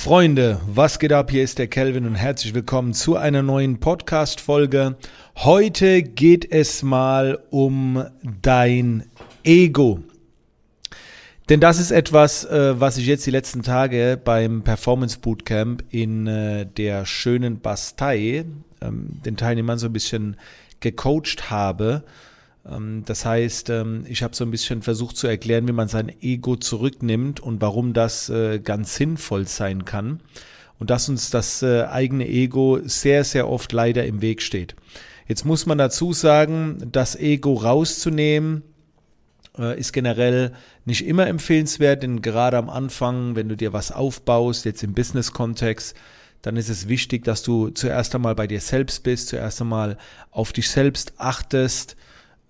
Freunde, was geht ab? Hier ist der Kelvin und herzlich willkommen zu einer neuen Podcast-Folge. Heute geht es mal um dein Ego. Denn das ist etwas, äh, was ich jetzt die letzten Tage beim Performance Bootcamp in äh, der schönen Bastei ähm, den Teilnehmern so ein bisschen gecoacht habe. Ähm, das heißt, ähm, ich habe so ein bisschen versucht zu erklären, wie man sein Ego zurücknimmt und warum das äh, ganz sinnvoll sein kann und dass uns das äh, eigene Ego sehr, sehr oft leider im Weg steht. Jetzt muss man dazu sagen, das Ego rauszunehmen, äh, ist generell nicht immer empfehlenswert, denn gerade am Anfang, wenn du dir was aufbaust, jetzt im Business-Kontext, dann ist es wichtig, dass du zuerst einmal bei dir selbst bist, zuerst einmal auf dich selbst achtest,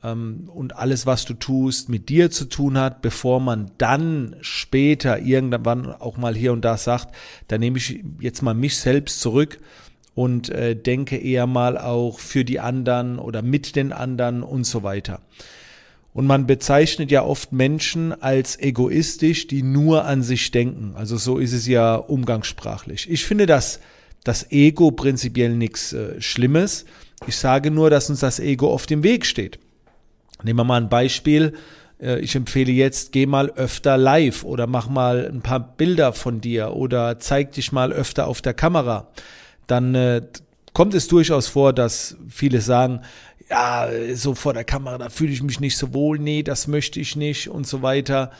und alles, was du tust, mit dir zu tun hat, bevor man dann später irgendwann auch mal hier und da sagt, da nehme ich jetzt mal mich selbst zurück und äh, denke eher mal auch für die anderen oder mit den anderen und so weiter. Und man bezeichnet ja oft Menschen als egoistisch, die nur an sich denken. Also so ist es ja umgangssprachlich. Ich finde das, das Ego prinzipiell nichts äh, Schlimmes. Ich sage nur, dass uns das Ego oft im Weg steht. Nehmen wir mal ein Beispiel. Äh, ich empfehle jetzt, geh mal öfter live oder mach mal ein paar Bilder von dir oder zeig dich mal öfter auf der Kamera. Dann äh, kommt es durchaus vor, dass viele sagen, ja, so vor der Kamera, da fühle ich mich nicht so wohl, nee, das möchte ich nicht und so weiter.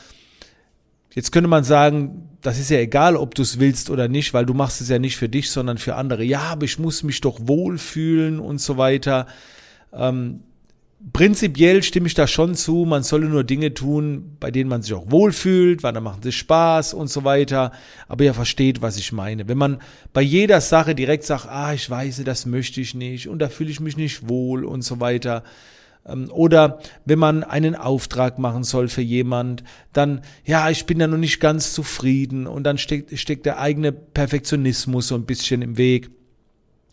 Jetzt könnte man sagen, das ist ja egal, ob du es willst oder nicht, weil du machst es ja nicht für dich, sondern für andere. Ja, aber ich muss mich doch wohlfühlen und so weiter. Ähm, prinzipiell stimme ich da schon zu, man solle nur Dinge tun, bei denen man sich auch wohlfühlt, weil dann machen sie Spaß und so weiter. Aber ihr versteht, was ich meine. Wenn man bei jeder Sache direkt sagt, ah, ich weiß, das möchte ich nicht und da fühle ich mich nicht wohl und so weiter. Ähm, oder wenn man einen Auftrag machen soll für jemand, dann, ja, ich bin da noch nicht ganz zufrieden und dann steckt, steckt der eigene Perfektionismus so ein bisschen im Weg.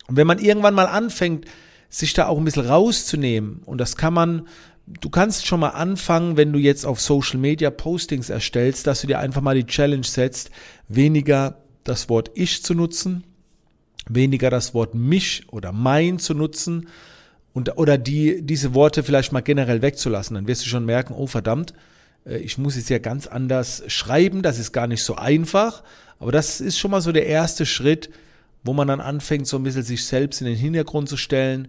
Und wenn man irgendwann mal anfängt, sich da auch ein bisschen rauszunehmen. Und das kann man, du kannst schon mal anfangen, wenn du jetzt auf Social Media Postings erstellst, dass du dir einfach mal die Challenge setzt, weniger das Wort ich zu nutzen, weniger das Wort mich oder mein zu nutzen und, oder die, diese Worte vielleicht mal generell wegzulassen. Dann wirst du schon merken, oh verdammt, äh, ich muss es ja ganz anders schreiben, das ist gar nicht so einfach. Aber das ist schon mal so der erste Schritt, wo man dann anfängt, so ein bisschen sich selbst in den Hintergrund zu stellen,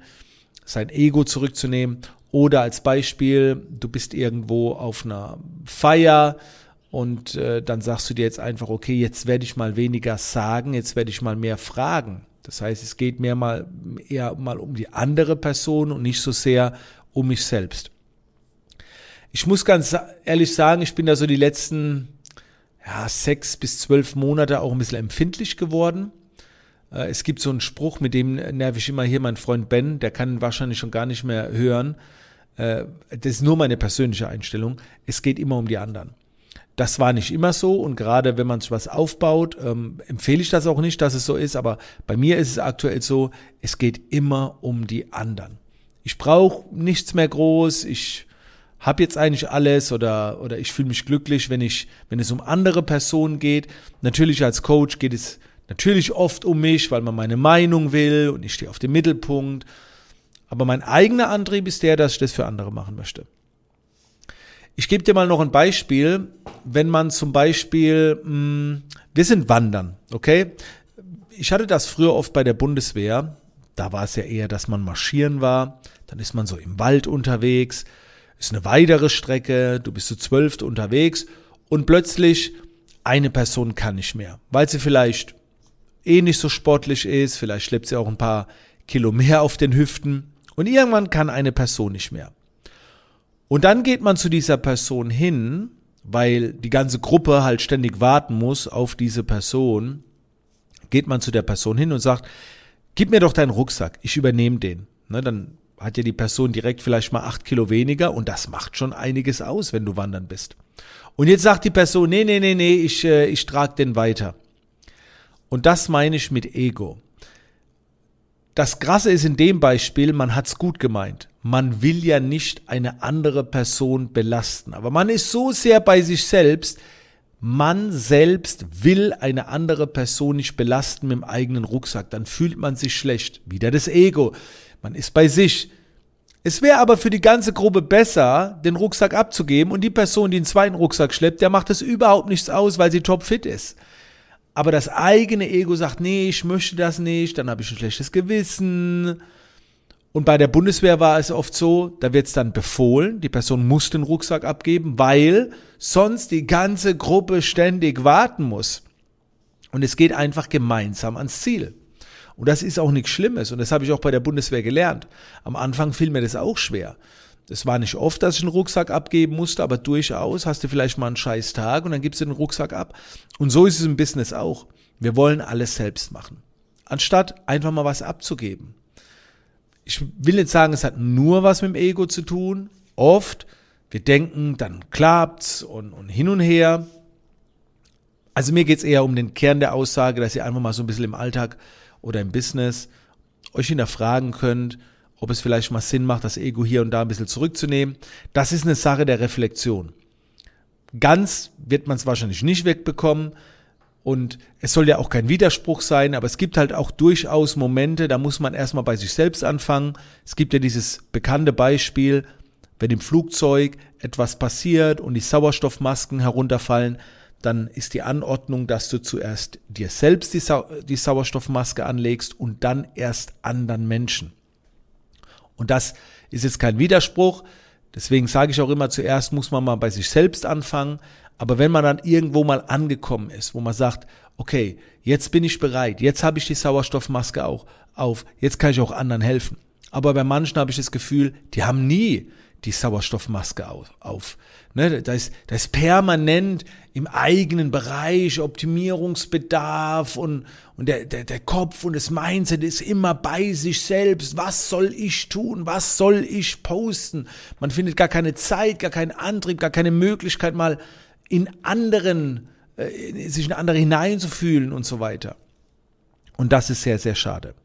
sein Ego zurückzunehmen. Oder als Beispiel, du bist irgendwo auf einer Feier und äh, dann sagst du dir jetzt einfach, okay, jetzt werde ich mal weniger sagen, jetzt werde ich mal mehr fragen. Das heißt, es geht mehr mal eher mal um die andere Person und nicht so sehr um mich selbst. Ich muss ganz ehrlich sagen, ich bin da so die letzten ja, sechs bis zwölf Monate auch ein bisschen empfindlich geworden. Äh, es gibt so einen Spruch, mit dem nerv ich immer hier meinen Freund Ben, der kann wahrscheinlich schon gar nicht mehr hören. Äh, das ist nur meine persönliche Einstellung. Es geht immer um die anderen. Das war nicht immer so und gerade wenn man sich was aufbaut, ähm, empfehle ich das auch nicht, dass es so ist, aber bei mir ist es aktuell so, es geht immer um die anderen. Ich brauche nichts mehr groß, ich habe jetzt eigentlich alles oder, oder ich fühle mich glücklich, wenn ich, wenn es um andere Personen geht. Natürlich als Coach geht es Natürlich oft um mich, weil man meine Meinung will und ich stehe auf dem Mittelpunkt. Aber mein eigener Antrieb ist der, dass ich das für andere machen möchte. Ich gebe dir mal noch ein Beispiel. Wenn man zum Beispiel, mh, hm, wir sind wandern, okay? Ich hatte das früher oft bei der Bundeswehr. Da war es ja eher, dass man marschieren war. Dann ist man so im Wald unterwegs. Ist eine weitere Strecke. Du bist zu zwölf unterwegs. Und plötzlich eine Person kann nicht mehr, weil sie vielleicht eh nicht so sportlich ist, vielleicht schleppt sie auch ein paar Kilo mehr auf den Hüften und irgendwann kann eine Person nicht mehr. Und dann geht man zu dieser Person hin, weil die ganze Gruppe halt ständig warten muss auf diese Person, geht man zu der Person hin und sagt, gib mir doch deinen Rucksack, ich übernehme den. Ne, dann hat ja die Person direkt vielleicht mal acht Kilo weniger und das macht schon einiges aus, wenn du wandern bist. Und jetzt sagt die Person, nee, nee, nee, nee, ich, äh, ich trage den weiter. Und das meine ich mit Ego. Das Krasse ist in dem Beispiel, man hat's gut gemeint. Man will ja nicht eine andere Person belasten. Aber man ist so sehr bei sich selbst, man selbst will eine andere Person nicht belasten mit dem eigenen Rucksack. Dann fühlt man sich schlecht. Wieder das Ego. Man ist bei sich. Es wäre aber für die ganze Gruppe besser, den Rucksack abzugeben und die Person, die einen zweiten Rucksack schleppt, der macht es überhaupt nichts aus, weil sie topfit ist. Aber das eigene Ego sagt, nee, ich möchte das nicht, dann habe ich ein schlechtes Gewissen. Und bei der Bundeswehr war es oft so, da wird es dann befohlen, die Person muss den Rucksack abgeben, weil sonst die ganze Gruppe ständig warten muss. Und es geht einfach gemeinsam ans Ziel. Und das ist auch nichts Schlimmes. Und das habe ich auch bei der Bundeswehr gelernt. Am Anfang fiel mir das auch schwer. Es war nicht oft, dass ich einen Rucksack abgeben musste, aber durchaus hast du vielleicht mal einen scheiß Tag und dann gibst du den Rucksack ab. Und so ist es im Business auch. Wir wollen alles selbst machen. Anstatt einfach mal was abzugeben. Ich will nicht sagen, es hat nur was mit dem Ego zu tun. Oft, wir denken, dann klappt's und, und hin und her. Also mir geht's eher um den Kern der Aussage, dass ihr einfach mal so ein bisschen im Alltag oder im Business euch hinterfragen könnt, ob es vielleicht mal Sinn macht, das Ego hier und da ein bisschen zurückzunehmen. Das ist eine Sache der Reflexion. Ganz wird man es wahrscheinlich nicht wegbekommen und es soll ja auch kein Widerspruch sein, aber es gibt halt auch durchaus Momente, da muss man erstmal bei sich selbst anfangen. Es gibt ja dieses bekannte Beispiel, wenn im Flugzeug etwas passiert und die Sauerstoffmasken herunterfallen, dann ist die Anordnung, dass du zuerst dir selbst die, Sau die Sauerstoffmaske anlegst und dann erst anderen Menschen. Und das ist jetzt kein Widerspruch. Deswegen sage ich auch immer, zuerst muss man mal bei sich selbst anfangen. Aber wenn man dann irgendwo mal angekommen ist, wo man sagt, okay, jetzt bin ich bereit, jetzt habe ich die Sauerstoffmaske auch auf, jetzt kann ich auch anderen helfen. Aber bei manchen habe ich das Gefühl, die haben nie die Sauerstoffmaske auf. Ne, da, ist, da ist permanent im eigenen Bereich Optimierungsbedarf und, und der, der, der Kopf und das Mindset ist immer bei sich selbst. Was soll ich tun? Was soll ich posten? Man findet gar keine Zeit, gar keinen Antrieb, gar keine Möglichkeit, mal in anderen, äh, sich in andere hineinzufühlen und so weiter. Und das ist sehr, sehr schade.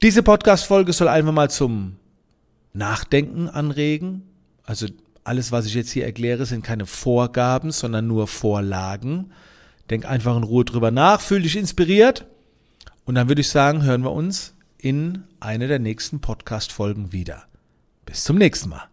Diese Podcast-Folge soll einfach mal zum Nachdenken anregen. Also alles, was ich jetzt hier erkläre, sind keine Vorgaben, sondern nur Vorlagen. Denk einfach in Ruhe drüber nach, fühl dich inspiriert. Und dann würde ich sagen, hören wir uns in einer der nächsten Podcast-Folgen wieder. Bis zum nächsten Mal.